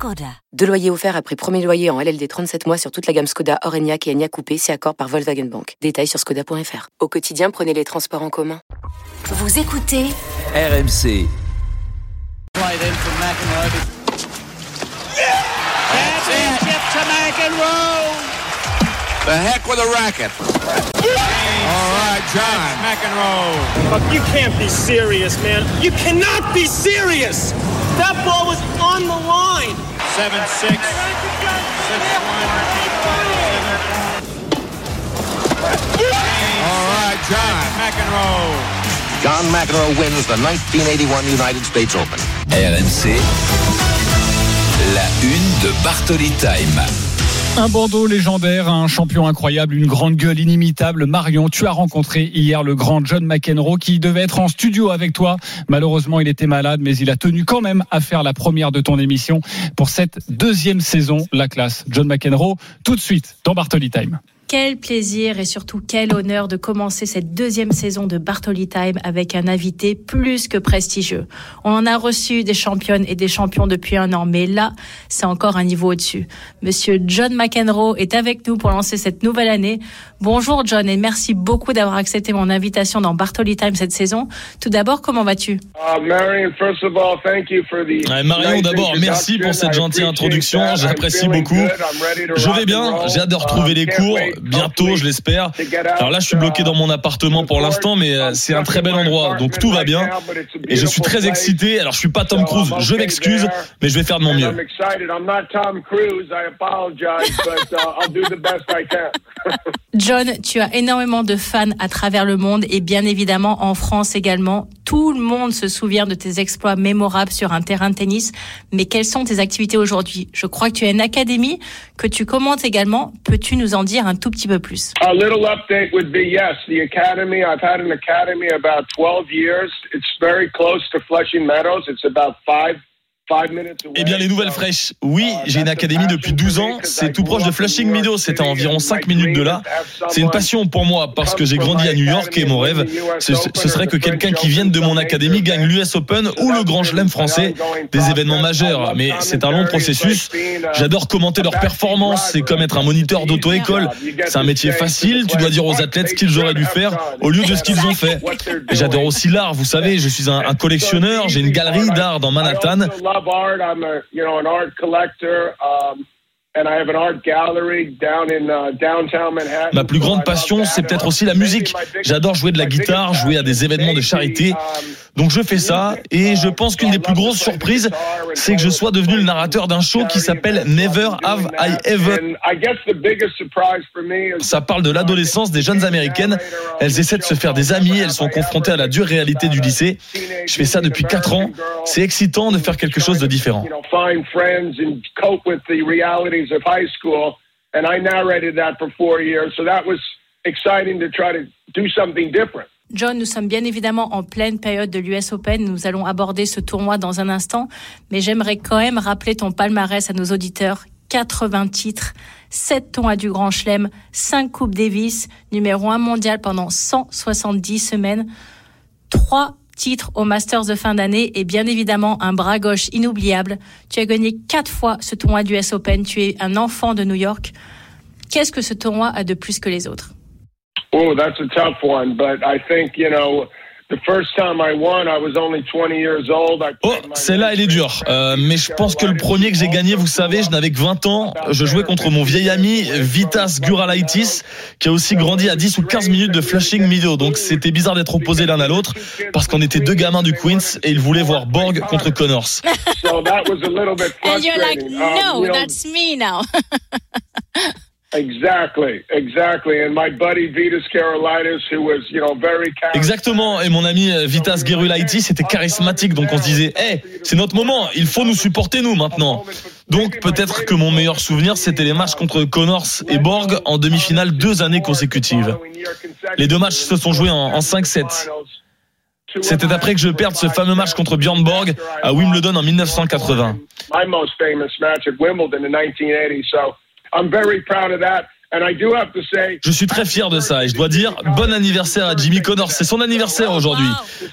Skoda. Deux loyers offerts après premier loyer en LLD 37 mois sur toute la gamme Skoda, Orenia et Enya Coupé, c'est accord par Volkswagen Bank. Détails sur skoda.fr. Au quotidien, prenez les transports en commun. Vous écoutez RMC. The heck with a racket. All right, John. McEnroe. You can't be serious, man. You cannot be serious. That ball was on the line. 7 6. 6 All right, John. McEnroe. John McEnroe wins the 1981 United States Open. RMC. La une de Bartoli Time. Un bandeau légendaire, un champion incroyable, une grande gueule inimitable. Marion, tu as rencontré hier le grand John McEnroe qui devait être en studio avec toi. Malheureusement, il était malade, mais il a tenu quand même à faire la première de ton émission pour cette deuxième saison, la classe. John McEnroe, tout de suite dans Bartoli Time. Quel plaisir et surtout quel honneur de commencer cette deuxième saison de Bartoli Time avec un invité plus que prestigieux. On en a reçu des championnes et des champions depuis un an, mais là, c'est encore un niveau au-dessus. Monsieur John McEnroe est avec nous pour lancer cette nouvelle année. Bonjour John et merci beaucoup d'avoir accepté mon invitation dans Bartoli Time cette saison. Tout d'abord, comment vas-tu? Uh, Marion, first of all, thank you for the Ouais, Marion, d'abord, merci pour cette gentille introduction. J'apprécie beaucoup. Je vais bien, j'ai hâte de retrouver les cours bientôt, je l'espère. Alors là, je suis bloqué dans mon appartement pour l'instant, mais euh, c'est un très bel endroit, donc tout va bien. Et je suis très excité. Alors, je suis pas Tom Cruise, je m'excuse, mais je vais faire de mon mieux. John, tu as énormément de fans à travers le monde et bien évidemment en France également. Tout le monde se souvient de tes exploits mémorables sur un terrain de tennis. Mais quelles sont tes activités aujourd'hui? Je crois que tu as une académie que tu commentes également. Peux-tu nous en dire un tout petit peu plus A little update would be yes, the academy. I've had an academy about 12 years. It's very close to Flushing Meadows. It's about five. Five minutes away. Eh bien, les nouvelles fraîches. Oui, j'ai une académie depuis 12 ans. C'est tout proche de Flushing Meadows. C'est à environ 5 minutes de là. C'est une passion pour moi parce que j'ai grandi à New York et mon rêve, ce, ce serait que quelqu'un qui vienne de mon académie gagne l'US Open ou le Grand Chelem français, des événements majeurs. Mais c'est un long processus. J'adore commenter leurs performances. C'est comme être un moniteur d'auto-école. C'est un métier facile. Tu dois dire aux athlètes ce qu'ils auraient dû faire au lieu de ce qu'ils ont fait. Et J'adore aussi l'art. Vous savez, je suis un, un collectionneur. J'ai une galerie d'art dans Manhattan. Love art. I'm a you know an art collector. Um, and I have an art gallery down in uh, downtown Manhattan. Ma plus grande passion, c'est peut-être aussi la musique. J'adore jouer de la guitare, jouer à des événements de charité. Donc je fais ça et je pense qu'une des plus grosses surprises, c'est que je sois devenu le narrateur d'un show qui s'appelle Never Have I Ever. And I guess the biggest surprise for me is Ça parle de l'adolescence des jeunes américaines. Elles essaient de se faire des amis, elles sont confrontées à la dure réalité du lycée. Je fais ça depuis 4 ans. C'est excitant de faire quelque chose de différent. Realities of high school. And I narrated that for four years, so that was exciting to try to do something different. John, nous sommes bien évidemment en pleine période de l'US Open. Nous allons aborder ce tournoi dans un instant. Mais j'aimerais quand même rappeler ton palmarès à nos auditeurs. 80 titres, 7 tournois du Grand Chelem, 5 Coupes Davis, numéro 1 mondial pendant 170 semaines, 3 titres au Masters de fin d'année et bien évidemment un bras gauche inoubliable. Tu as gagné 4 fois ce tournoi du US Open. Tu es un enfant de New York. Qu'est-ce que ce tournoi a de plus que les autres? Oh, that's a tough one, but I think, you know, the first time I won, I was only 20 years old. I Oh, celle-là, elle est dure. Euh, mais je pense que le premier que j'ai gagné, vous savez, je n'avais que 20 ans. Je jouais contre mon vieil ami Vitas Guralaitis, qui a aussi grandi à 10 ou 15 minutes de Flushing Meadows. Donc c'était bizarre d'être opposés l'un à l'autre, parce qu'on était deux gamins du Queens et ils voulaient voir Borg contre Connors. So that was a little bit And you're like. Um, no, know, that's me now. Exactly, exactly. And my buddy Vitas Karolitis, who was, you know, very charismatic. Exactement. Et mon ami euh, Vitas Gerulaitis était charismatique, donc on se disait, hé, c'est notre moment. Il faut nous supporter nous maintenant. Donc peut-être que mon meilleur souvenir, c'était les matchs contre Connors et Borg en demi-finale deux années consécutives. Les deux matchs se sont joués en, en 5-7. C'était après que je perde ce fameux match contre Björn Borg à Wimbledon en 1980. My most famous match at Wimbledon in 1980. So I'm very proud of that. And I do have to say, Je suis très fier de ça et je dois dire bon anniversaire à Jimmy Connors. C'est son anniversaire aujourd'hui.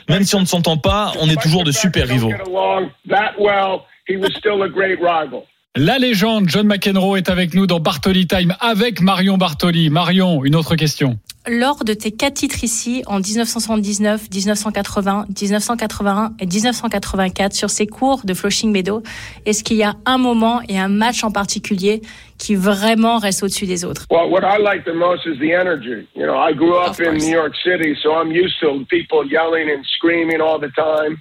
Même si on ne s'entend pas, on est toujours de super rivaux. get along that well. He was still a great rival. La légende John McEnroe est avec nous dans Bartoli Time avec Marion Bartoli. Marion, une autre question. Lors de tes quatre titres ici, en 1979, 1980, 1981 et 1984, sur ces cours de Flushing Meadow, est-ce qu'il y a un moment et un match en particulier qui vraiment reste au-dessus des autres? Well, what I like the most is the energy. You know, I grew up in New York City, so I'm used to people yelling and screaming all the time.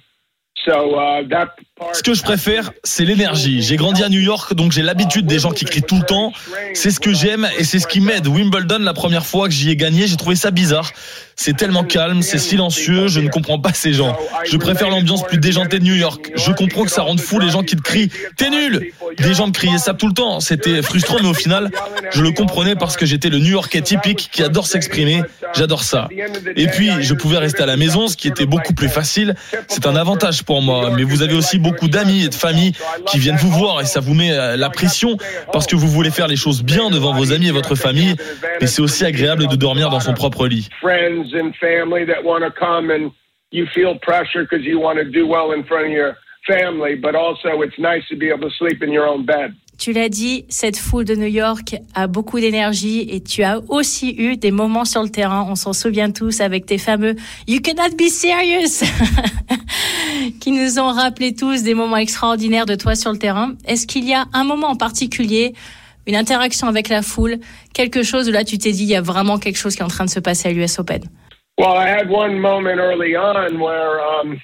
So uh, that. Ce que je préfère, c'est l'énergie. J'ai grandi à New York, donc j'ai l'habitude des gens qui crient tout le temps. C'est ce que j'aime et c'est ce qui m'aide. Wimbledon, la première fois que j'y ai gagné, j'ai trouvé ça bizarre. C'est tellement calme, c'est silencieux, je ne comprends pas ces gens. Je préfère l'ambiance plus déjantée de New York. Je comprends que ça rende fou les gens qui te crient « T'es nul !» Des gens me criaient ça tout le temps. C'était frustrant, mais au final, je le comprenais parce que j'étais le New Yorkais typique qui adore s'exprimer. J'adore ça. Et puis, je pouvais rester à la maison, ce qui était beaucoup plus facile. C'est un avantage pour moi. Mais vous avez aussi beaucoup d'amis et de familles qui viennent vous voir et ça vous met euh, la pression parce que vous voulez faire les choses bien devant vos amis et votre famille. Mais c'est aussi agréable de dormir dans son propre lit. friends and family that want to come and you feel pressure because you want to do well in front of your family, but also it's nice to be able to sleep in your own bed. Tu l'as dit, cette foule de New York a beaucoup d'énergie et tu as aussi eu des moments sur le terrain, on s'en souvient tous, avec tes fameux You cannot be serious qui nous ont rappelé tous des moments extraordinaires de toi sur le terrain. Est-ce qu'il y a un moment en particulier, une interaction avec la foule, quelque chose où là tu t'es dit il y a vraiment quelque chose qui est en train de se passer à l'US Open? Well, I had one moment early on where um,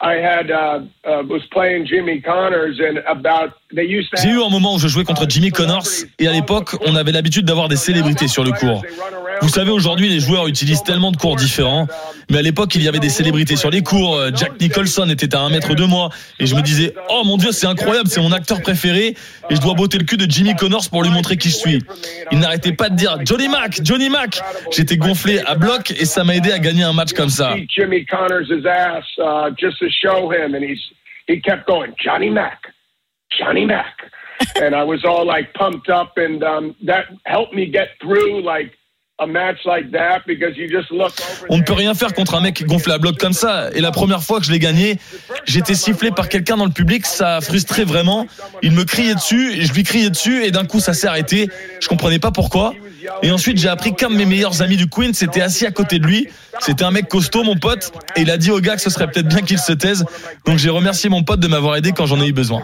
I had uh, uh, was playing Jimmy Connors and about. J'ai eu un moment où je jouais contre Jimmy Connors et à l'époque, on avait l'habitude d'avoir des célébrités sur le cours. Vous savez, aujourd'hui, les joueurs utilisent tellement de cours différents, mais à l'époque, il y avait des célébrités sur les cours. Euh, Jack Nicholson était à un mètre de moi et je me disais, oh mon dieu, c'est incroyable, c'est mon acteur préféré et je dois botter le cul de Jimmy Connors pour lui montrer qui je suis. Il n'arrêtait pas de dire Johnny Mac, Johnny Mac. J'étais gonflé à bloc et ça m'a aidé à gagner un match comme ça. Jimmy Connors' ass uh, just to show him, and he kept going Johnny Mac, Johnny Mac, and I was all like pumped up, and um, that helped me get through like a match like that because you just look over. On ne peut rien faire contre un mec gonflé à bloc comme ça. Et la première fois que je l'ai gagné, j'étais sifflé par quelqu'un dans le public, ça a frustré vraiment. Il me criait dessus, et je lui criais dessus, et d'un coup ça s'est arrêté. Je comprenais pas pourquoi. Et ensuite j'ai appris qu'un de mes meilleurs amis du Queen s'était assis à côté de lui. C'était un mec costaud, mon pote, et il a dit au gars que ce serait peut-être bien qu'il se taise. Donc j'ai remercié mon pote de m'avoir aidé quand j'en ai eu besoin.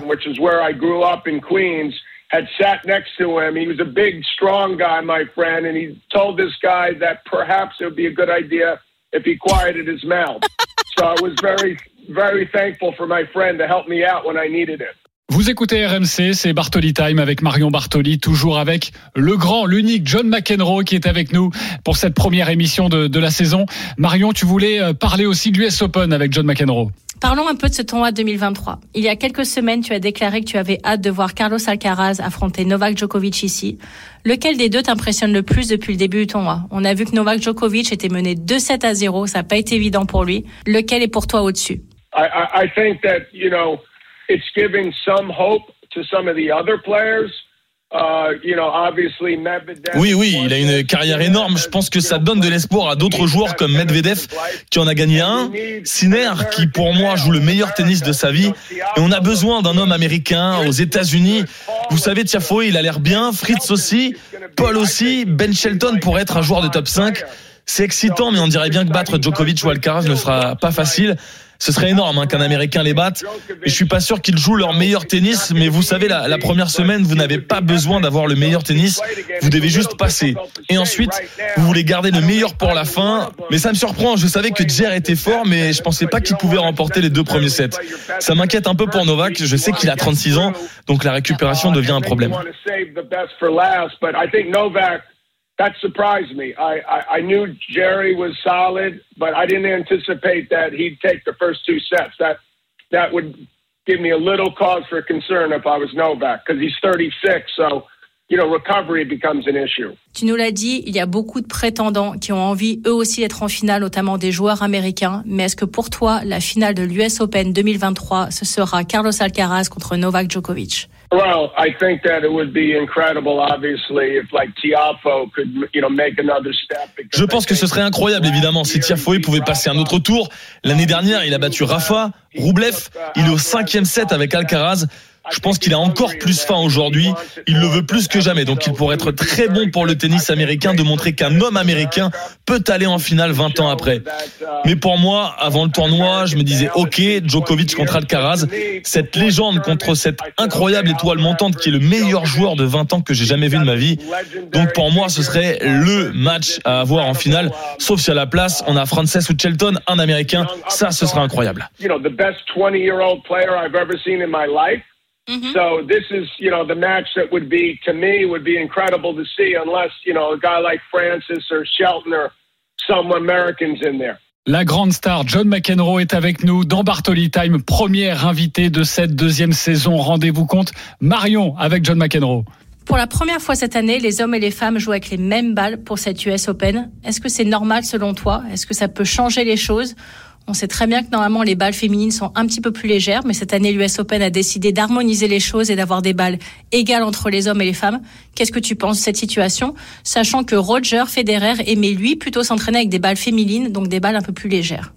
Had sat next to him. He was a big, strong guy, my friend, and he told this guy that perhaps it would be a good idea if he quieted his mouth. so I was very, very thankful for my friend to help me out when I needed it. Vous écoutez RMC, c'est Bartoli Time avec Marion Bartoli, toujours avec le grand, l'unique John McEnroe qui est avec nous pour cette première émission de, de la saison. Marion, tu voulais euh, parler aussi de l'US Open avec John McEnroe. Parlons un peu de ce tournoi 2023. Il y a quelques semaines, tu as déclaré que tu avais hâte de voir Carlos Alcaraz affronter Novak Djokovic ici. Lequel des deux t'impressionne le plus depuis le début du tournoi? On a vu que Novak Djokovic était mené 2-7 à 0, ça n'a pas été évident pour lui. Lequel est pour toi au-dessus? I, I, I think that, you know, it's giving some hope to some of the other players. Uh, you know, obviously Medvedev. Oui, oui, il a une carrière énorme. Je pense que ça donne de l'espoir à d'autres joueurs comme Medvedev, qui en a gagné un. Sinner, qui pour moi joue le meilleur tennis de sa vie. Et on a besoin d'un homme américain aux États-Unis. Vous savez, Tiafoe, il a l'air bien. Fritz aussi. Paul aussi. Ben Shelton pourrait être un joueur de top 5. C'est excitant, mais on dirait bien que battre Djokovic ou Alcaraz ne sera pas facile. Ce serait énorme hein, qu'un Américain les batte. Et je suis pas sûr qu'ils jouent leur meilleur tennis, mais vous savez, la, première semaine, vous n'avez pas besoin d'avoir le meilleur tennis. Vous devez juste passer. Et ensuite, vous voulez garder le meilleur pour la fin. Mais ça me surprend. Je savais que Jer était fort, mais je pensais pas qu'il pouvait remporter les deux premiers sets. Ça m'inquiète un peu pour Novak. Je sais qu'il a 36 ans, donc la récupération devient un problème. That surprised me. I, I, I knew Jerry was solid, but I didn't anticipate that he'd take the first two sets. That that would give me a little cause for concern if I was Novak because he's 36. So you know, recovery becomes an issue. Tu nous l'as dit, il y a beaucoup de prétendants qui ont envie eux aussi d'être en finale, notamment des joueurs américains. Mais est-ce que pour toi, la finale de l'US Open 2023, ce sera Carlos Alcaraz contre Novak Djokovic? Well, I think that it would be incredible, obviously, if like Tiafo could, you know, make another step. Je pense que ce serait incroyable, évidemment, si Tiafoe pouvait passer un autre tour. L'année dernière, il a battu Rafa, Roublev. Il est au cinquième set avec Alcaraz. Je pense qu'il a encore plus faim aujourd'hui. Il le veut plus que jamais. Donc il pourrait être très bon pour le tennis américain de montrer qu'un homme américain peut aller en finale 20 ans après. Mais pour moi, avant le tournoi, je me disais, OK, Djokovic contre Alcaraz, cette légende contre cette incroyable étoile montante qui est le meilleur joueur de 20 ans que j'ai jamais vu de ma vie. Donc pour moi, ce serait le match à avoir en finale. Sauf si à la place, on a Frances ou Shelton, un américain. Ça, ce serait incroyable. You know, the best 20-year-old player I've ever seen in my life. Mm-hmm. So this is, you know, the match that would be to me would be incredible to see, unless you know a guy like Francis or Shelton or some Americans in there. La grande star John McEnroe est avec nous dans Bartoli Time, première invitée de cette deuxième saison. Rendez-vous compte, Marion avec John McEnroe. Pour la première fois cette année, les hommes et les femmes jouent avec les mêmes balles pour cette US Open. Est-ce que c'est normal selon toi? Est-ce que ça peut changer les choses? On sait très bien que normalement les balles féminines sont un petit peu plus légères, mais cette année l'US Open a décidé d'harmoniser les choses et d'avoir des balles égales entre les hommes et les femmes. Qu'est-ce que tu penses de cette situation, sachant que Roger Federer aimait lui plutôt s'entraîner avec des balles féminines, donc des balles un peu plus légères?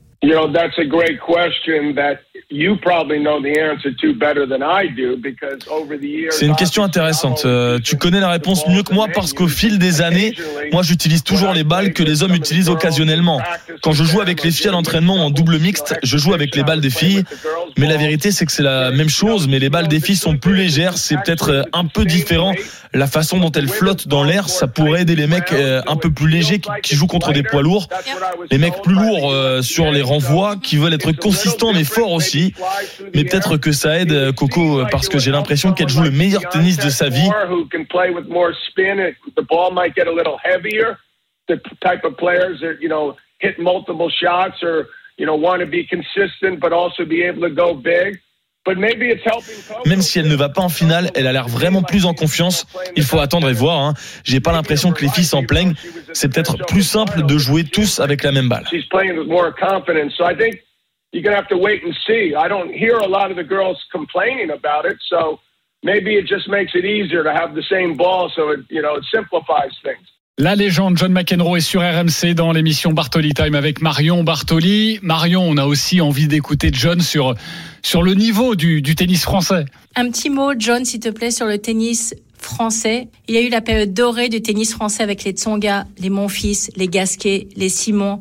C'est une question intéressante. Euh, tu connais la réponse mieux que moi parce qu'au fil des années, moi j'utilise toujours les balles que les hommes utilisent occasionnellement. Quand je joue avec les filles à l'entraînement en double mixte, je joue avec les balles des filles. Mais la vérité, c'est que c'est la même chose, mais les balles des filles sont plus légères. C'est peut-être euh, un peu différent. La façon dont elles flottent dans l'air, ça pourrait aider les mecs euh, un peu plus légers qui jouent contre des poids lourds. Les mecs plus lourds sur les renvois, qui veulent être consistants mais forts aussi. Mais peut-être que ça aide Coco parce que j'ai l'impression qu'elle joue le meilleur tennis de sa vie. Même si elle ne va pas en finale, elle a l'air vraiment plus en confiance. Il faut attendre et voir. Hein. J'ai pas l'impression que les filles s'en plaignent. C'est peut-être plus simple de jouer tous avec la même balle. You're going to have to wait and see. I don't hear a lot of the girls complaining about it, so maybe it just makes it easier to have the same ball, so it you know it simplifies things. La légende John McEnroe est sur RMC dans l'émission Bartoli Time avec Marion Bartoli. Marion, on a aussi envie d'écouter John sur, sur le niveau du, du tennis français. Un petit mot, John, s'il te plaît, sur le tennis français. Il y a eu la période dorée du tennis français avec les Tsonga, les Monfils, les Gasquet, les Simon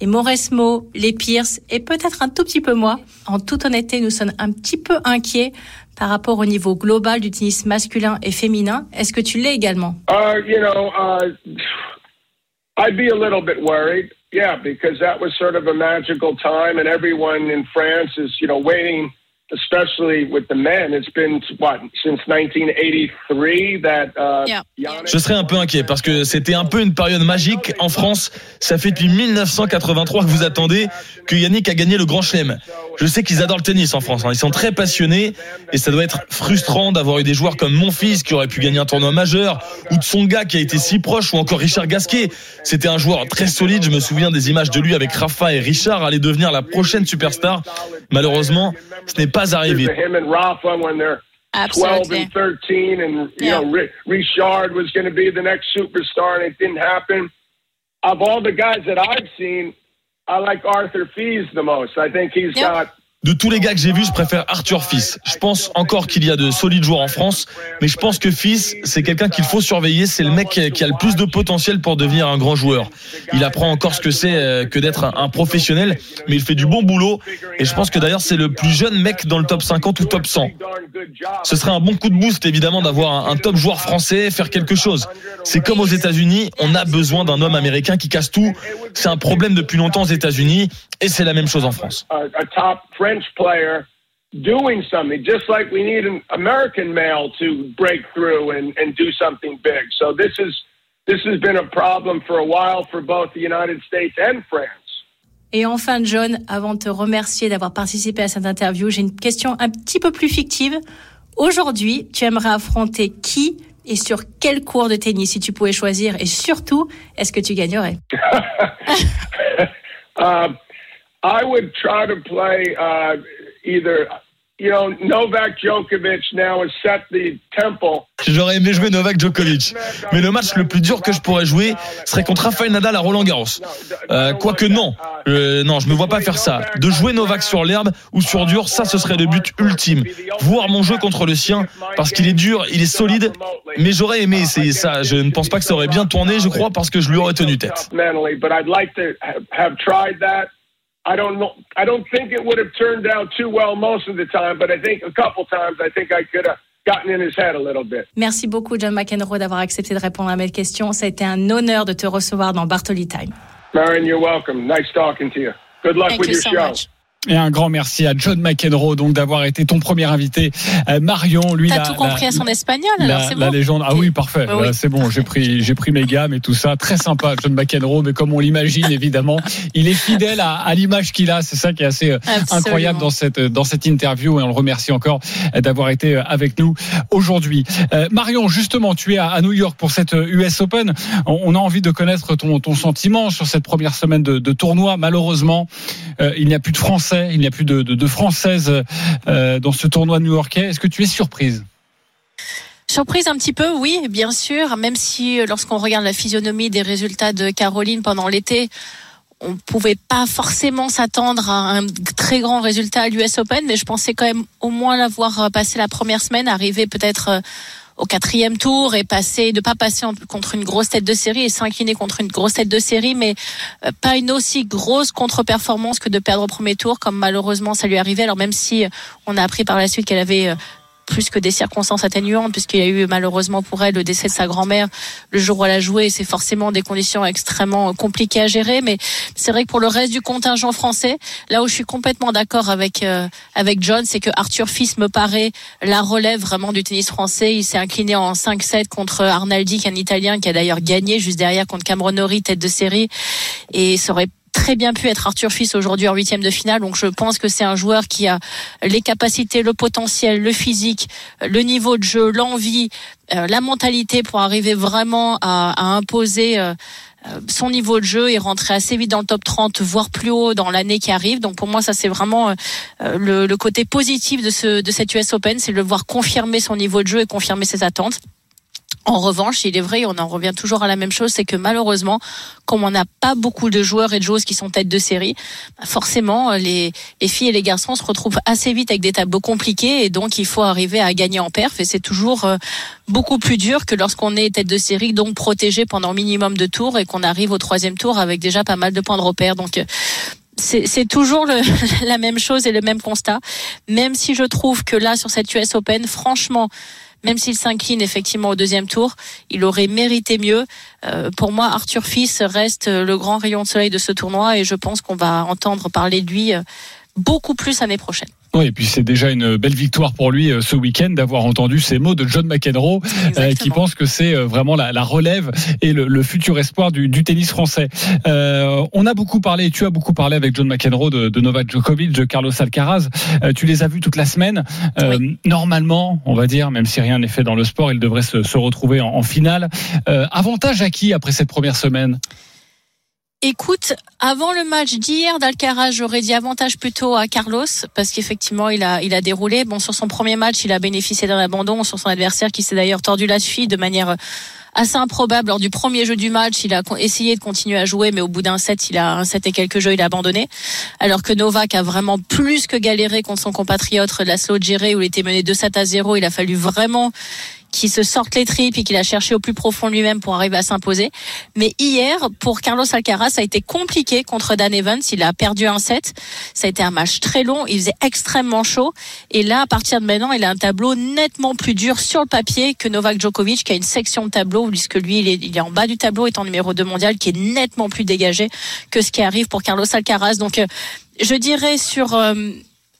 les Mauresmo, les Pierce et peut-être un tout petit peu moi. En toute honnêteté, nous sommes un petit peu inquiets par rapport au niveau global du tennis masculin et féminin. Est-ce que tu l'es également? Uh, You know, uh, I'd be a little bit worried. Yeah, because that was sort of a magical time, and everyone in France is, you know, waiting especially with the men. It's been what since 1983 that. Uh, yeah. Je serais un peu inquiet parce que c'était un peu une période magique en France. Ça fait depuis 1983 que vous attendez que Yannick a gagné le Grand Chelem. Je sais qu'ils adorent le tennis en France. Hein. Ils sont très passionnés et ça doit être frustrant d'avoir eu des joueurs comme mon fils qui aurait pu gagner un tournoi majeur ou de son gars qui a été si proche ou encore Richard Gasquet. C'était un joueur très solide. Je me souviens des images de lui avec Rafa et Richard aller devenir la prochaine superstar. Malheureusement, ce n'est pas arrivé. Him and Rafa when they're Absolutely. 12 and 13, and you know Richard was going to be the next superstar, and it didn't happen. Of all the guys that I've seen, I like Arthur Fees the most. I think he's yep. got De tous les gars que j'ai vus, je préfère Arthur Fils. Je pense encore qu'il y a de solides joueurs en France, mais je pense que Fils, c'est quelqu'un qu'il faut surveiller. C'est le mec qui a le plus de potentiel pour devenir un grand joueur. Il apprend encore ce que c'est euh, que d'être un professionnel, mais il fait du bon boulot. Et je pense que d'ailleurs, c'est le plus jeune mec dans le top 50 ou top 100. Ce serait un bon coup de boost, évidemment, d'avoir un top joueur français, faire quelque chose. C'est comme aux États-Unis, on a besoin d'un homme américain qui casse tout. C'est un problème depuis longtemps aux États-Unis, et c'est la même chose en France. French player doing something, just like we need an American male to break through and, and do something big. So this is this has been a problem for a while for both the United States and France. Et enfin, John, avant de te remercier d'avoir participé à cette interview, j'ai une question un petit peu plus fictive. Aujourd'hui, tu aimerais affronter qui et sur quel cours de tennis? Si tu pouvais choisir Et surtout, est-ce que tu gagnerais? Uh, I would try to play uh, either you know, Novak Djokovic now has set the tempo. J'aurais aimé jouer Novak Djokovic, mais le match le plus dur que je pourrais jouer serait contre Rafael Nadal à Roland Garros. Euh, Quoique non, euh, non, je me vois pas faire ça. De jouer Novak sur l'herbe ou sur dur, ça ce serait le but ultime. Voir mon jeu contre le sien, parce qu'il est dur, il est solide, mais j'aurais aimé essayer ça. Je ne pense pas que ça aurait bien tourné, je crois, parce que je lui aurais tenu tête. I don't know. I don't think it would have turned out too well most of the time, but I think a couple times I think I could have gotten in his head a little bit. Merci beaucoup, John McEnroe, d'avoir accepté de répondre à mes questions. Ça a été un honneur de te recevoir dans Bartoli Time. Marion, you're welcome. Nice talking to you. Good luck Thank with you your so show. much. Et un grand merci à John McEnroe donc d'avoir été ton premier invité. Euh, Marion, lui, T'as tout compris la- à son espagnol, la, alors c'est la bon. légende. Ah oui, parfait. Bah oui. Là, C'est bon, j'ai pris, j'ai pris mes gammes et tout ça. Très sympa, John McEnroe, mais comme on l'imagine, évidemment, il est fidèle à, à l'image qu'il a. C'est ça qui est assez euh, Absolument. incroyable dans cette, dans cette interview et on le remercie encore euh, d'avoir été euh, avec nous aujourd'hui. Euh, Marion, justement, tu es à, à New York pour cette euh, US Open. On, on a envie de connaître ton, ton sentiment sur cette première semaine de, de tournoi. Malheureusement, euh, il n'y a plus de Français, il n'y a plus de, de, Françaises euh, dans ce tournoi new-yorkais. Est-ce que tu es surprise? Surprise un petit peu, oui, bien sûr, même si euh, lorsqu'on regarde la physionomie des résultats de Caroline pendant l'été, on pouvait pas forcément s'attendre à un très grand résultat à l'US Open, mais je pensais quand même au moins l'avoir euh, passé la première semaine, arriver peut-être au quatrième tour et passer, de pas passer contre une grosse tête de série et s'incliner contre une grosse tête de série, mais euh, pas une aussi grosse contre-performance que de perdre au premier tour, comme malheureusement ça lui arrivait. Alors même si euh, on a appris par la suite qu'elle avait euh, plus que des circonstances atténuantes, puisqu'il y a eu malheureusement pour elle le décès de sa grand-mère le jour où elle a joué. C'est forcément des conditions extrêmement compliquées à gérer, mais c'est vrai que pour le reste du contingent français, là où je suis complètement d'accord avec euh, avec John, c'est que Arthur Fils me paraît la relève vraiment du tennis français. Il s'est incliné en 5-7 contre Arnaldi, qui est un Italien qui a d'ailleurs gagné juste derrière contre Cameron Norrie, tête de série, et ça aurait très bien pu être Arthur Fils aujourd'hui en huitième de finale. Donc je pense que c'est un joueur qui a les capacités, le potentiel, le physique, le niveau de jeu, l'envie, euh, la mentalité pour arriver vraiment à, à imposer euh, euh, son niveau de jeu et rentrer assez vite dans le top 30, voire plus haut dans l'année qui arrive. Donc pour moi, ça c'est vraiment euh, le, le côté positif de, ce, de cette US Open, c'est de le voir confirmer son niveau de jeu et confirmer ses attentes. En revanche, il est vrai, on en revient toujours à la même chose, c'est que malheureusement, comme on n'a pas beaucoup de joueurs et de joueuses qui sont tête de série, bah, forcément, euh, les, les filles et les garçons se retrouvent assez vite avec des tableaux compliqués et donc il faut arriver à gagner en perf et c'est toujours euh, beaucoup plus dur que lorsqu'on est tête de série, donc protégé pendant minimum de tours et qu'on arrive au troisième tour avec déjà pas mal de points de repère. Donc euh, c'est toujours la même chose et le même constat. Même si je trouve que là, sur cette US Open, franchement, même s'il s'incline effectivement au deuxième tour, il aurait mérité mieux. Euh, pour moi, Arthur Fils reste le grand rayon de soleil de ce tournoi et je pense qu'on va entendre parler de lui euh, beaucoup plus l'année prochaine. Oui, et puis c'est déjà une belle victoire pour lui euh, ce week-end d'avoir entendu ces mots de John McEnroe, euh, qui pense que c'est euh, vraiment la, la relève et le, le futur espoir du, du tennis français. Euh, on a beaucoup parlé, tu as beaucoup parlé avec John McEnroe de, de Novak Djokovic, de Carlos Alcaraz. Euh, tu les as vus toute la semaine. Normalement, on va dire, même si rien n'est fait dans le sport, ils devraient se, se retrouver en, en finale. Avantage à qui après cette première semaine? Écoute, avant le match d'hier d'Alcaraz, j'aurais dit avantage plutôt à Carlos parce qu'effectivement il a il a déroulé. Bon sur son premier match, il a bénéficié d'un abandon sur son adversaire qui s'est d'ailleurs tordu la cheville de manière assez improbable lors du premier jeu du match. Il a essayé de continuer à jouer, mais au bout d'un set, il a un set et quelques jeux, il a abandonné. Alors que Novak a vraiment plus que galéré contre son compatriote Laszlo Djere où il était mené 2-7 à 0. Il a fallu vraiment qu'il se sorte les tripes et qu'il a cherché au plus profond lui-même pour arriver à s'imposer. Mais hier, pour Carlos Alcaraz, ça a été compliqué contre Dan Evans. Il a perdu un set. Ça a été un match très long. Il faisait extrêmement chaud. Et là, à partir de maintenant, il a un tableau nettement plus dur sur le papier que Novak Djokovic, qui a une section de tableau, puisque lui, il est, il est en bas du tableau, étant numéro 2 mondial, qui est nettement plus dégagé que ce qui arrive pour Carlos Alcaraz. Donc, euh, je dirais sur... euh,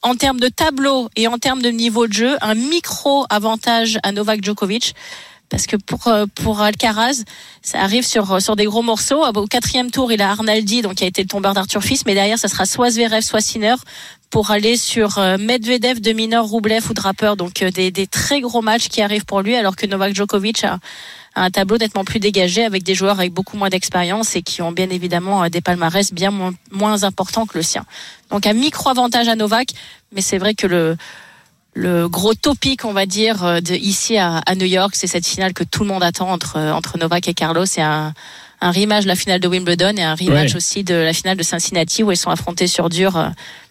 en termes de tableau et en termes de niveau de jeu, un micro avantage à Novak Djokovic. parce que pour euh, pour Alcaraz, ça arrive sur sur des gros morceaux. Au quatrième tour, il a Arnaldi, donc qui a été le tombeur d'Arthur Fils, mais derrière, ça sera soit Zverev, soit Sinner pour aller sur Medvedev, de Minor, Roublev ou Draper. Donc des, des très gros matchs qui arrivent pour lui, alors que Novak Djokovic a un tableau nettement plus dégagé avec des joueurs avec beaucoup moins d'expérience et qui ont bien évidemment euh, des palmarès bien moins, moins importants que le sien. Donc un micro avantage à Novak, mais c'est vrai que le le gros topic, on va dire, euh, de ici à, à New York, c'est cette finale que tout le monde attend entre entre Novak et Carlos. C'est un un rematch de la finale de Wimbledon et un rematch Ouais. aussi de la finale de Cincinnati où ils sont affrontés sur dur euh,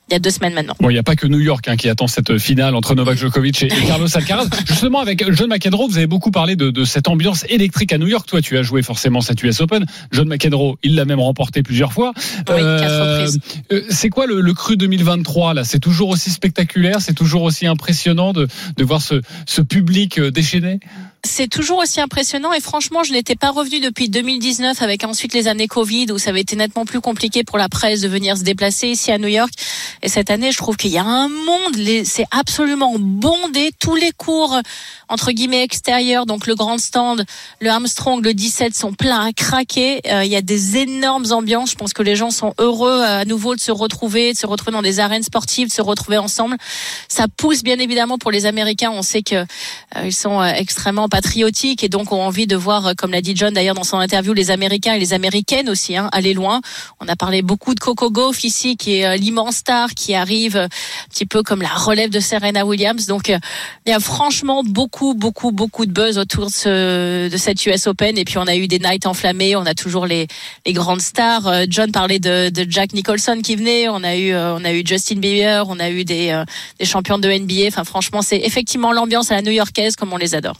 il y a deux semaines maintenant. Bon, il n'y a pas que New York hein, qui attend cette finale entre Novak Djokovic et, et Carlos Alcaraz. Justement, avec John McEnroe, vous avez beaucoup parlé de, de cette ambiance électrique à New York. Toi, tu as joué forcément cette US Open. John McEnroe, il l'a même remporté plusieurs fois. Oui, reprises. euh, c'est quoi le, le cru 2023 là? C'est toujours aussi spectaculaire, c'est toujours aussi impressionnant de, de voir ce, ce public euh, déchaîné? C'est toujours aussi impressionnant et franchement, je n'étais pas revenu depuis 2019 avec ensuite les années Covid où ça avait été nettement plus compliqué pour la presse de venir se déplacer ici à New York. Et cette année, je trouve qu'il y a un monde, c'est absolument bondé. Tous les cours, entre guillemets, extérieurs, donc le grand stand, le Armstrong, le 17 sont pleins à craquer. Euh, il y a des énormes ambiances. Je pense que les gens sont heureux euh, à nouveau de se retrouver, de se retrouver dans des arènes sportives, de se retrouver ensemble. Ça pousse bien évidemment pour les Américains. On sait que euh, ils sont euh, extrêmement patriotiques et donc ont envie de voir, euh, comme l'a dit John d'ailleurs dans son interview, les Américains et les Américaines aussi hein, aller loin. On a parlé beaucoup de Coco Gauff ici, qui est l'immense star qui arrive euh, un petit peu comme la relève de Serena Williams. Donc euh, il y a franchement beaucoup, beaucoup, beaucoup de buzz autour de, ce, de cette US Open. Et puis on a eu des nights enflammés, on a toujours les, les grandes stars. Euh, John parlait de, de Jack Nicholson qui venait, on a eu, on a eu Justin Bieber, on a eu des, des champions de NBA. Enfin franchement, c'est effectivement l'ambiance à la new-yorkaise comme on les adore.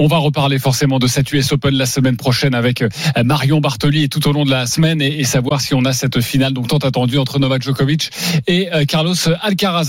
On va reparler forcément de cette US Open la semaine prochaine avec euh, Marion Bartoli et tout au long de la semaine et, savoir si on a cette finale donc tant attendue entre Novak Djokovic et euh, Carlos Alcaraz.